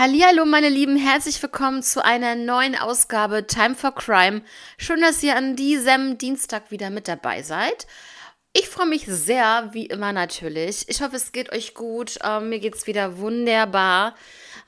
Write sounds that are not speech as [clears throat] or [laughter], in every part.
Hallihallo, meine Lieben, herzlich willkommen zu einer neuen Ausgabe Time for Crime. Schön, dass ihr an diesem Dienstag wieder mit dabei seid. Ich freue mich sehr, wie immer natürlich. Ich hoffe, es geht euch gut. Ähm, mir geht es wieder wunderbar.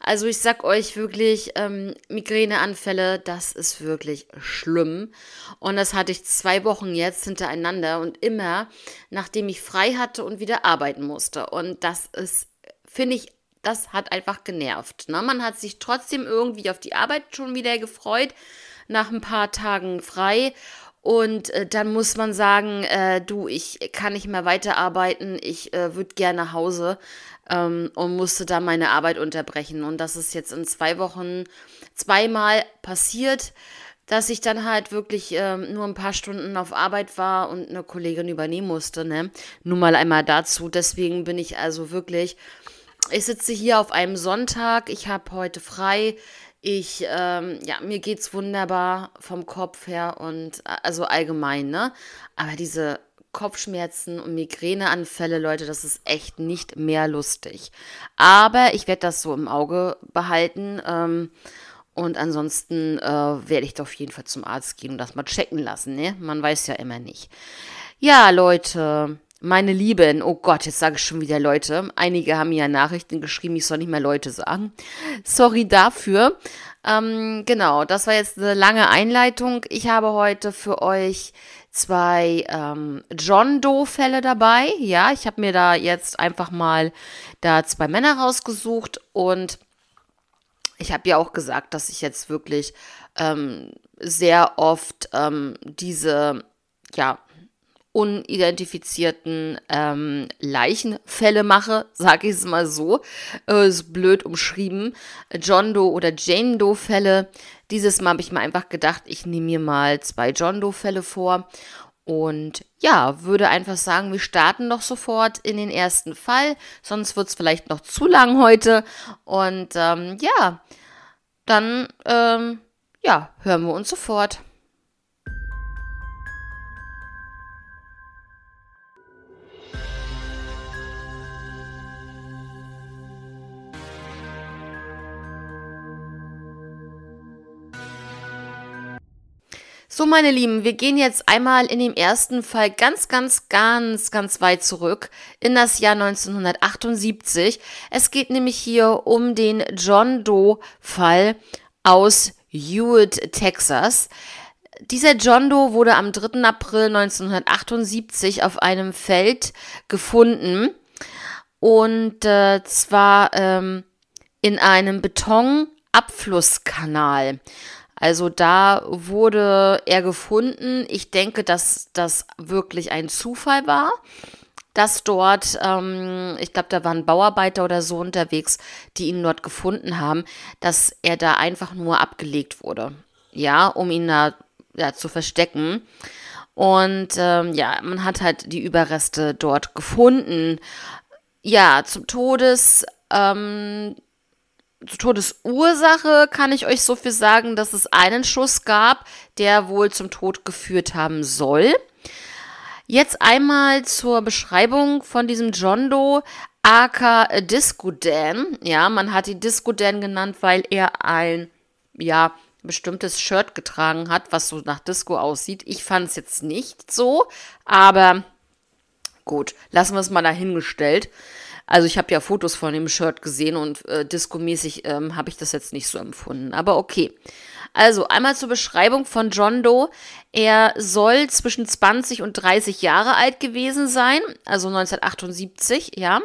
Also ich sag euch wirklich, ähm, Migräneanfälle, das ist wirklich schlimm. Und das hatte ich zwei Wochen jetzt hintereinander und immer, nachdem ich frei hatte und wieder arbeiten musste. Und das ist, finde ich, das hat einfach genervt. Ne? Man hat sich trotzdem irgendwie auf die Arbeit schon wieder gefreut, nach ein paar Tagen frei. Und äh, dann muss man sagen, äh, du, ich kann nicht mehr weiterarbeiten, ich äh, würde gerne nach Hause ähm, und musste da meine Arbeit unterbrechen. Und das ist jetzt in zwei Wochen zweimal passiert, dass ich dann halt wirklich ähm, nur ein paar Stunden auf Arbeit war und eine Kollegin übernehmen musste. Ne? Nur mal einmal dazu. Deswegen bin ich also wirklich ich sitze hier auf einem Sonntag, ich habe heute frei. Ich, ähm, ja, mir geht's wunderbar vom Kopf her und äh, also allgemein, ne? Aber diese Kopfschmerzen und Migräneanfälle, Leute, das ist echt nicht mehr lustig. Aber ich werde das so im Auge behalten. Ähm, und ansonsten äh, werde ich doch auf jeden Fall zum Arzt gehen und das mal checken lassen, ne? Man weiß ja immer nicht. Ja, Leute, meine Lieben, oh Gott, jetzt sage ich schon wieder Leute. Einige haben mir ja Nachrichten geschrieben, ich soll nicht mehr Leute sagen. Sorry dafür. Ähm, genau, das war jetzt eine lange Einleitung. Ich habe heute für euch zwei ähm, John Doe-Fälle dabei. Ja, ich habe mir da jetzt einfach mal da zwei Männer rausgesucht und ich habe ja auch gesagt, dass ich jetzt wirklich ähm, sehr oft ähm, diese ja, unidentifizierten ähm, Leichenfälle mache, [laughs] sage ich es mal so, äh, ist blöd umschrieben, John Doe oder Jane Doe Fälle. Dieses Mal habe ich mir einfach gedacht, ich nehme mir mal zwei John Doe Fälle vor. Und ja, würde einfach sagen, wir starten doch sofort in den ersten Fall, sonst wird es vielleicht noch zu lang heute. Und ähm, ja, dann ähm, ja, hören wir uns sofort. So, meine Lieben, wir gehen jetzt einmal in dem ersten Fall ganz, ganz, ganz, ganz weit zurück in das Jahr 1978. Es geht nämlich hier um den John Doe-Fall aus Hewitt, Texas. Dieser John Doe wurde am 3. April 1978 auf einem Feld gefunden und äh, zwar ähm, in einem Betonabflusskanal. Also da wurde er gefunden. Ich denke, dass das wirklich ein Zufall war, dass dort, ähm, ich glaube, da waren Bauarbeiter oder so unterwegs, die ihn dort gefunden haben, dass er da einfach nur abgelegt wurde. Ja, um ihn da ja, zu verstecken. Und ähm, ja, man hat halt die Überreste dort gefunden. Ja, zum Todes. Ähm, Todesursache kann ich euch so viel sagen, dass es einen Schuss gab, der wohl zum Tod geführt haben soll. Jetzt einmal zur Beschreibung von diesem John Doe, aka Disco Dan. Ja, man hat ihn Disco Dan genannt, weil er ein, ja, bestimmtes Shirt getragen hat, was so nach Disco aussieht. Ich fand es jetzt nicht so, aber gut, lassen wir es mal dahingestellt. Also ich habe ja Fotos von dem Shirt gesehen und äh, discomäßig ähm, habe ich das jetzt nicht so empfunden. Aber okay. Also einmal zur Beschreibung von John Doe. Er soll zwischen 20 und 30 Jahre alt gewesen sein, also 1978, ja.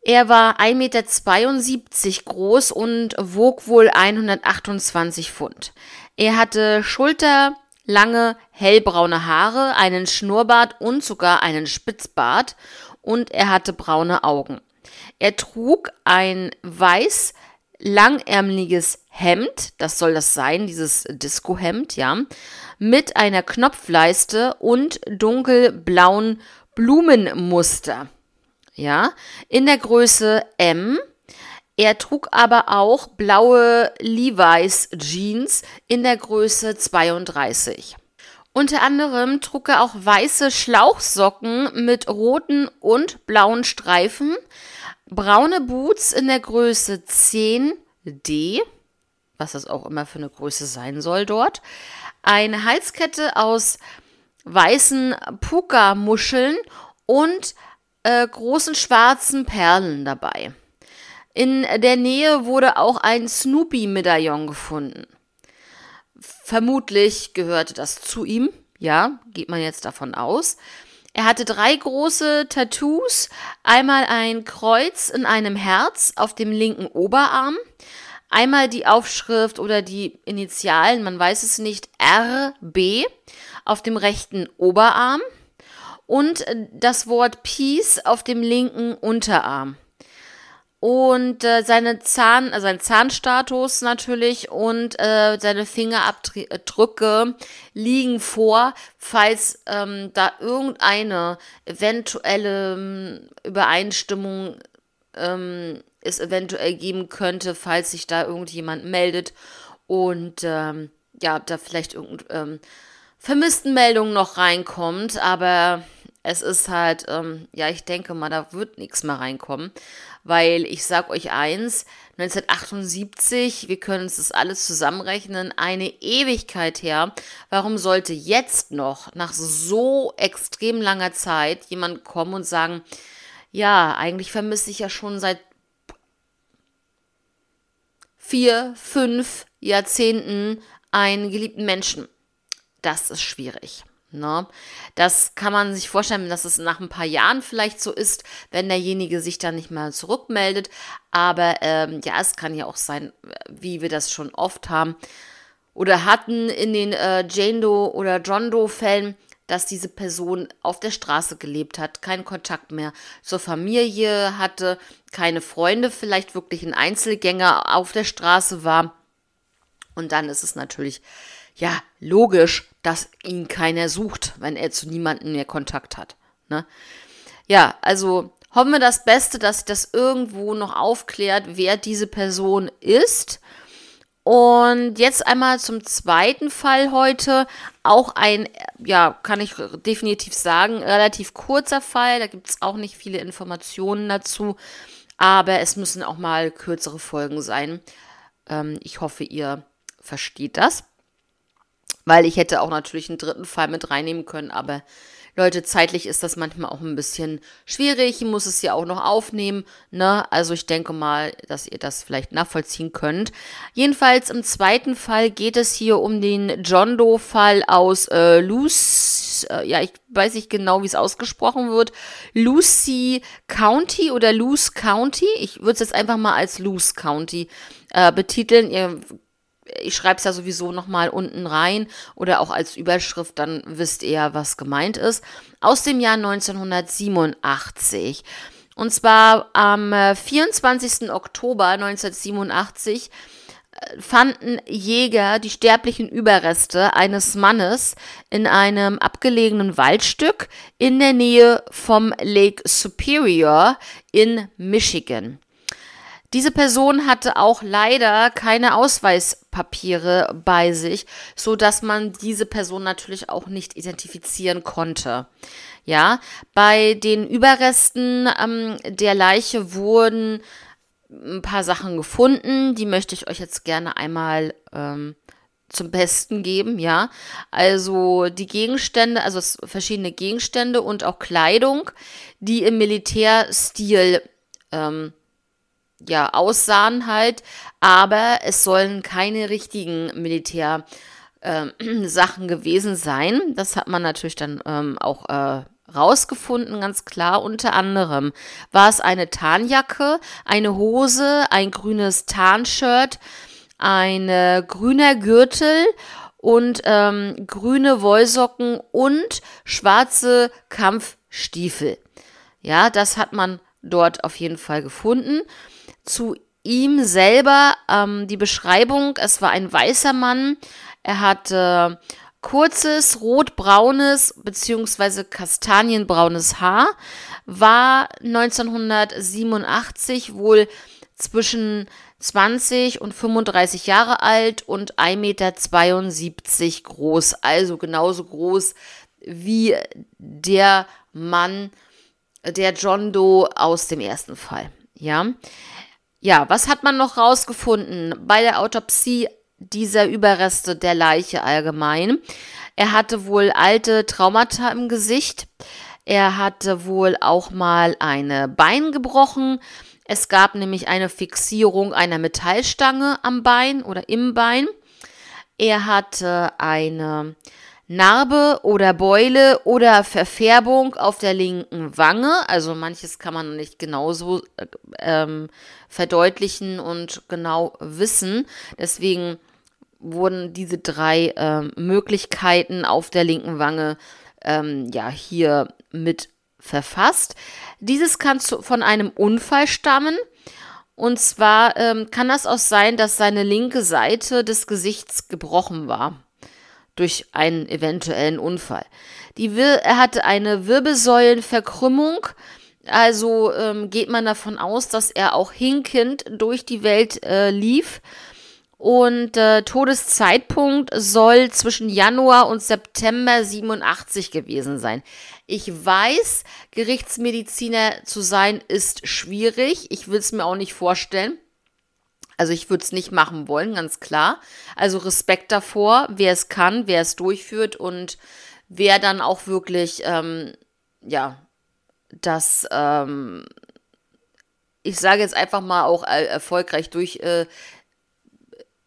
Er war 1,72 Meter groß und wog wohl 128 Pfund. Er hatte schulterlange, hellbraune Haare, einen Schnurrbart und sogar einen Spitzbart und er hatte braune Augen. Er trug ein weiß langärmeliges Hemd, das soll das sein, dieses Disco-Hemd, ja, mit einer Knopfleiste und dunkelblauen Blumenmuster, ja, in der Größe M. Er trug aber auch blaue Levi's Jeans in der Größe 32. Unter anderem trug er auch weiße Schlauchsocken mit roten und blauen Streifen. braune Boots in der Größe 10D, was das auch immer für eine Größe sein soll dort, eine Halskette aus weißen Puka-Muscheln und äh, großen schwarzen Perlen dabei. In der Nähe wurde auch ein Snoopy-Medaillon gefunden. Vermutlich gehörte das zu ihm, ja, geht man jetzt davon aus. Er hatte drei große Tattoos, einmal ein Kreuz in einem Herz auf dem linken Oberarm, einmal die Aufschrift oder die Initialen, man weiß es nicht, RB auf dem rechten Oberarm und das Wort Peace auf dem linken Unterarm und äh, seine Zahn, also sein Zahnstatus natürlich und äh, seine Fingerabdrücke liegen vor, falls ähm, da irgendeine eventuelle ähm, Übereinstimmung ähm, es eventuell geben könnte, falls sich da irgendjemand meldet und ähm, ja, da vielleicht irgendeine ähm, Vermisstenmeldung noch reinkommt, aber es ist halt, ähm, ja, ich denke mal, da wird nichts mehr reinkommen, weil ich sag euch eins, 1978, wir können uns das alles zusammenrechnen, eine Ewigkeit her. Warum sollte jetzt noch, nach so extrem langer Zeit, jemand kommen und sagen, ja, eigentlich vermisse ich ja schon seit vier, fünf Jahrzehnten einen geliebten Menschen. Das ist schwierig. Ne? Das kann man sich vorstellen, dass es nach ein paar Jahren vielleicht so ist, wenn derjenige sich dann nicht mehr zurückmeldet. Aber ähm, ja, es kann ja auch sein, wie wir das schon oft haben oder hatten in den äh, Jane Doe oder John Doe Fällen, dass diese Person auf der Straße gelebt hat, keinen Kontakt mehr zur Familie hatte, keine Freunde, vielleicht wirklich ein Einzelgänger auf der Straße war. Und dann ist es natürlich ja, logisch, dass ihn keiner sucht, wenn er zu niemandem mehr Kontakt hat. Ne? Ja, also hoffen wir das Beste, dass das irgendwo noch aufklärt, wer diese Person ist. Und jetzt einmal zum zweiten Fall heute. Auch ein, ja, kann ich definitiv sagen, relativ kurzer Fall. Da gibt es auch nicht viele Informationen dazu. Aber es müssen auch mal kürzere Folgen sein. Ähm, ich hoffe, ihr versteht das weil ich hätte auch natürlich einen dritten Fall mit reinnehmen können, aber Leute, zeitlich ist das manchmal auch ein bisschen schwierig. Ich muss es ja auch noch aufnehmen, ne? Also ich denke mal, dass ihr das vielleicht nachvollziehen könnt. Jedenfalls im zweiten Fall geht es hier um den John Doe-Fall aus äh, Lucy, äh, ja, ich weiß nicht genau, wie es ausgesprochen wird. Lucy County oder Luce County. Ich würde es jetzt einfach mal als Luce County äh, betiteln. Ihr ich schreibe es ja sowieso nochmal unten rein oder auch als Überschrift, dann wisst ihr, was gemeint ist. Aus dem Jahr 1987. Und zwar am 24. Äh, Oktober 1987 äh, fanden Jäger die sterblichen Überreste eines Mannes in einem abgelegenen Waldstück in der Nähe vom Lake Superior in Michigan. Diese Person hatte auch leider keine Ausweispapiere bei sich, so dass man diese Person natürlich auch nicht identifizieren konnte. Ja, bei den Überresten ähm, der Leiche wurden ein paar Sachen gefunden, die möchte ich euch jetzt gerne einmal ähm, zum Besten geben, ja. Also die Gegenstände, also verschiedene Gegenstände und auch Kleidung, die im Militärstil ähm, ja, aussahen halt, aber es sollen keine richtigen Militärsachen ähm, [clears throat] gewesen sein. Das hat man natürlich dann ähm, auch äh, rausgefunden, ganz klar. Unter anderem war es eine Tarnjacke, eine Hose, ein grünes Tarnshirt, ein äh, grüner Gürtel und ähm, grüne Wollsocken und schwarze Kampfstiefel. Ja, das hat man dort auf jeden Fall gefunden zu ihm selber ähm, die Beschreibung, es war ein weißer Mann, er hatte kurzes, rotbraunes bzw. kastanienbraunes Haar, war 1987 wohl zwischen 20 und 35 Jahre alt und 1,72 Meter groß, also genauso groß wie der Mann, der John Doe aus dem ersten Fall. Ja. Ja, was hat man noch rausgefunden bei der Autopsie dieser Überreste der Leiche allgemein? Er hatte wohl alte Traumata im Gesicht. Er hatte wohl auch mal eine Bein gebrochen. Es gab nämlich eine Fixierung einer Metallstange am Bein oder im Bein. Er hatte eine Narbe oder Beule oder Verfärbung auf der linken Wange. Also manches kann man nicht genauso ähm, verdeutlichen und genau wissen. Deswegen wurden diese drei ähm, Möglichkeiten auf der linken Wange ähm, ja hier mit verfasst. Dieses kann zu, von einem Unfall stammen. Und zwar ähm, kann das auch sein, dass seine linke Seite des Gesichts gebrochen war durch einen eventuellen Unfall. Er hatte eine Wirbelsäulenverkrümmung, also ähm, geht man davon aus, dass er auch hinkend durch die Welt äh, lief und äh, Todeszeitpunkt soll zwischen Januar und September 87 gewesen sein. Ich weiß, Gerichtsmediziner zu sein ist schwierig. Ich will es mir auch nicht vorstellen. Also ich würde es nicht machen wollen, ganz klar. Also Respekt davor, wer es kann, wer es durchführt und wer dann auch wirklich, ähm, ja, das, ähm, ich sage jetzt einfach mal auch äh, erfolgreich durch äh,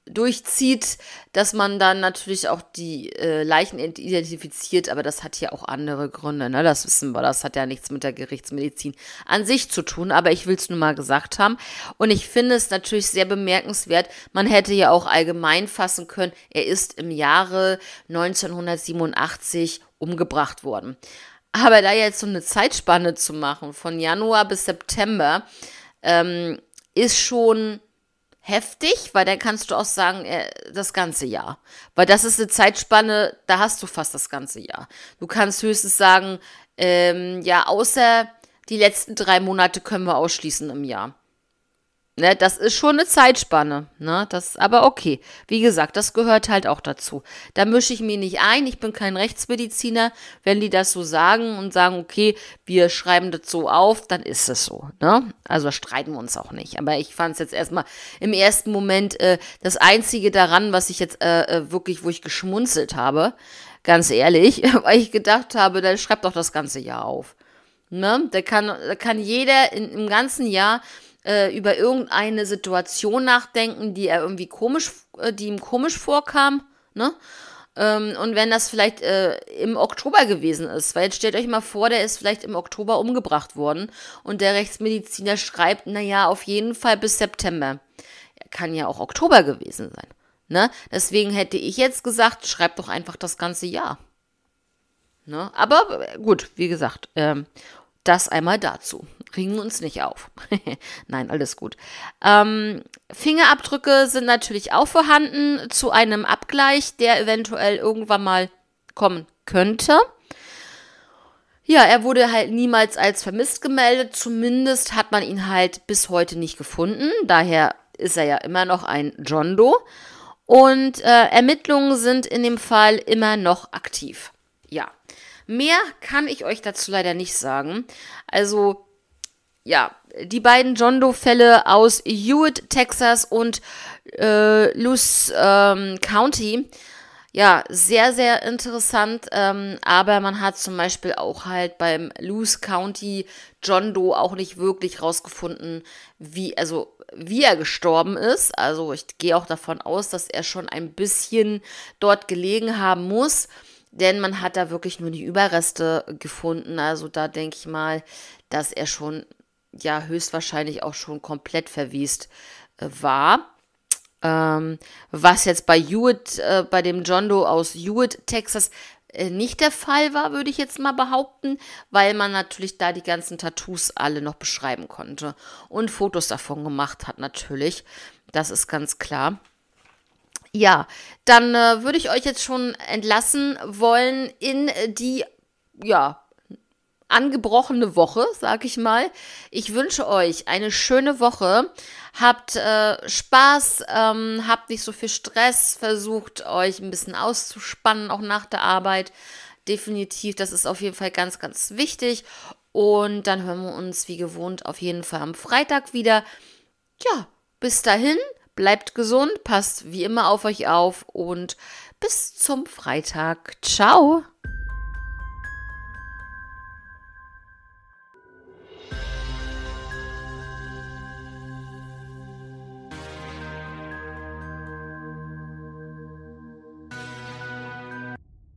durchzieht, dass man dann natürlich auch die äh, Leichen identifiziert, aber das hat ja auch andere Gründe, ne? Das wissen wir, das hat ja nichts mit der Gerichtsmedizin an sich zu tun, aber ich will es nur mal gesagt haben. Und ich finde es natürlich sehr bemerkenswert, man hätte ja auch allgemein fassen können, er ist im Jahre 1987 umgebracht worden. Aber da jetzt so eine Zeitspanne zu machen, von Januar bis September, ähm, ist schon heftig, weil dann kannst du auch sagen, äh, das ganze Jahr. Weil das ist eine Zeitspanne, da hast du fast das ganze Jahr. Du kannst höchstens sagen, ähm, ja, außer die letzten drei Monate können wir ausschließen im Jahr. Ne, das ist schon eine Zeitspanne. Ne? Das, aber okay. Wie gesagt, das gehört halt auch dazu. Da mische ich mich nicht ein. Ich bin kein Rechtsmediziner. Wenn die das so sagen und sagen, okay, wir schreiben das so auf, dann ist es so. Ne? Also streiten wir uns auch nicht. Aber ich fand es jetzt erstmal im ersten Moment äh, das Einzige daran, was ich jetzt äh, äh wirklich, wo ich geschmunzelt habe, ganz ehrlich, [laughs] weil ich gedacht habe, dann schreibt doch das ganze Jahr auf. Ne? Da kann, da kann jeder in, im ganzen Jahr äh, über irgendeine Situation nachdenken, die er irgendwie komisch, äh, die ihm komisch vorkam, ne? Ähm, und wenn das vielleicht äh, im Oktober gewesen ist, weil jetzt stellt euch mal vor, der ist vielleicht im Oktober umgebracht worden und der Rechtsmediziner schreibt, naja, auf jeden Fall bis September. Kann ja auch Oktober gewesen sein. Ne? Deswegen hätte ich jetzt gesagt, schreibt doch einfach das ganze Jahr. Ne? Aber äh, gut, wie gesagt, ähm, das einmal dazu. Ringen uns nicht auf. [laughs] Nein, alles gut. Ähm, Fingerabdrücke sind natürlich auch vorhanden zu einem Abgleich, der eventuell irgendwann mal kommen könnte. Ja, er wurde halt niemals als vermisst gemeldet. Zumindest hat man ihn halt bis heute nicht gefunden. Daher ist er ja immer noch ein John Doe. Und äh, Ermittlungen sind in dem Fall immer noch aktiv. Ja. Mehr kann ich euch dazu leider nicht sagen. Also, ja, die beiden John Doe-Fälle aus Hewitt, Texas und äh, Luce ähm, County. Ja, sehr, sehr interessant. Ähm, aber man hat zum Beispiel auch halt beim Luce County John Doe auch nicht wirklich rausgefunden, wie, also wie er gestorben ist. Also ich gehe auch davon aus, dass er schon ein bisschen dort gelegen haben muss denn man hat da wirklich nur die Überreste gefunden. Also da denke ich mal, dass er schon, ja, höchstwahrscheinlich auch schon komplett verwiest äh, war. Ähm, was jetzt bei Hewitt, äh, bei dem John Doe aus Hewitt, Texas, äh, nicht der Fall war, würde ich jetzt mal behaupten, weil man natürlich da die ganzen Tattoos alle noch beschreiben konnte und Fotos davon gemacht hat natürlich. Das ist ganz klar. Ja, dann äh, würde ich euch jetzt schon entlassen wollen in die, ja, angebrochene Woche, sag ich mal. Ich wünsche euch eine schöne Woche. Habt äh, Spaß, ähm, habt nicht so viel Stress, versucht euch ein bisschen auszuspannen, auch nach der Arbeit. Definitiv, das ist auf jeden Fall ganz, ganz wichtig. Und dann hören wir uns wie gewohnt auf jeden Fall am Freitag wieder. Ja, bis dahin, bleibt gesund, passt wie immer auf euch auf und bis zum Freitag. Ciao.